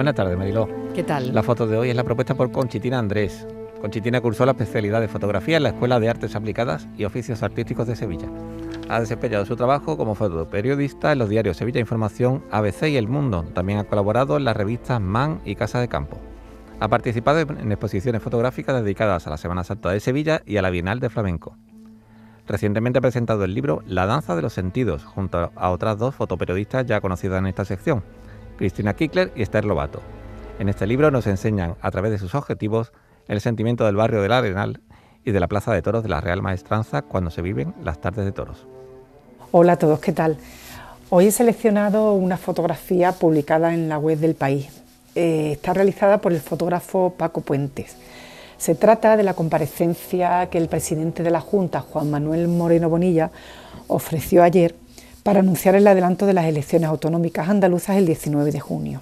Buenas tardes, Mariló. ¿Qué tal? La foto de hoy es la propuesta por Conchitina Andrés. Conchitina cursó la especialidad de fotografía en la Escuela de Artes Aplicadas y Oficios Artísticos de Sevilla. Ha desempeñado su trabajo como fotoperiodista en los diarios Sevilla Información, ABC y El Mundo. También ha colaborado en las revistas Man y Casa de Campo. Ha participado en exposiciones fotográficas dedicadas a la Semana Santa de Sevilla y a la Bienal de Flamenco. Recientemente ha presentado el libro La danza de los sentidos, junto a otras dos fotoperiodistas ya conocidas en esta sección, Cristina Kickler y Esther Lobato. En este libro nos enseñan, a través de sus objetivos, el sentimiento del barrio del Arenal y de la Plaza de Toros de la Real Maestranza cuando se viven las tardes de toros. Hola a todos, ¿qué tal? Hoy he seleccionado una fotografía publicada en la web del país. Eh, está realizada por el fotógrafo Paco Puentes. Se trata de la comparecencia que el presidente de la Junta, Juan Manuel Moreno Bonilla, ofreció ayer para anunciar el adelanto de las elecciones autonómicas andaluzas el 19 de junio.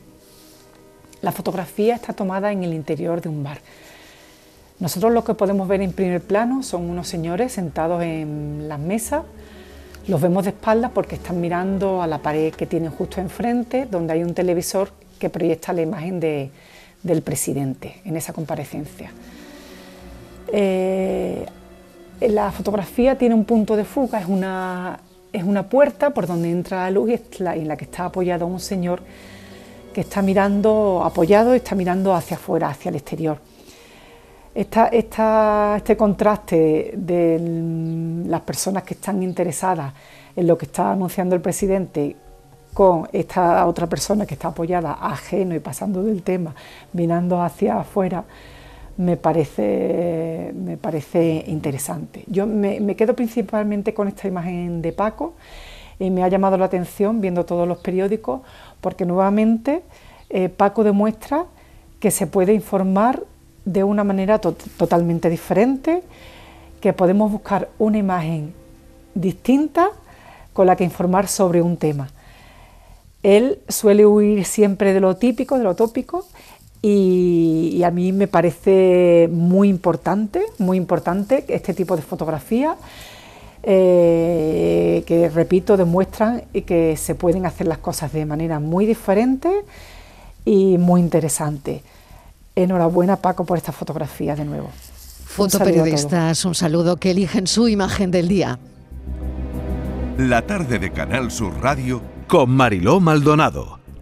La fotografía está tomada en el interior de un bar. Nosotros lo que podemos ver en primer plano son unos señores sentados en las mesas los vemos de espaldas porque están mirando a la pared que tienen justo enfrente, donde hay un televisor que proyecta la imagen del presidente en esa comparecencia. Eh, la fotografía tiene un punto de fuga, es una, es una puerta por donde entra la luz y en la que está apoyado un señor que está mirando, apoyado, está mirando hacia afuera, hacia el exterior. Este contraste de las personas que están interesadas en lo que está anunciando el presidente con esta otra persona que está apoyada ajeno y pasando del tema, mirando hacia afuera, me parece, me parece interesante. Yo me, quedo principalmente con esta imagen de Paco y me ha llamado la atención viendo todos los periódicos porque nuevamente eh, Paco demuestra que se puede informar de una manera totalmente diferente, que podemos buscar una imagen distinta con la que informar sobre un tema. Él suele huir siempre de lo típico, de lo tópico, y, a mí me parece muy importante, muy importante este tipo de fotografía, eh, que repito, demuestran que se pueden hacer las cosas de manera muy diferente y muy interesante. Enhorabuena Paco por esta fotografía de nuevo. Fotoperiodistas, un saludo que eligen su imagen del día. La tarde de Canal Sur Radio con Mariló Maldonado.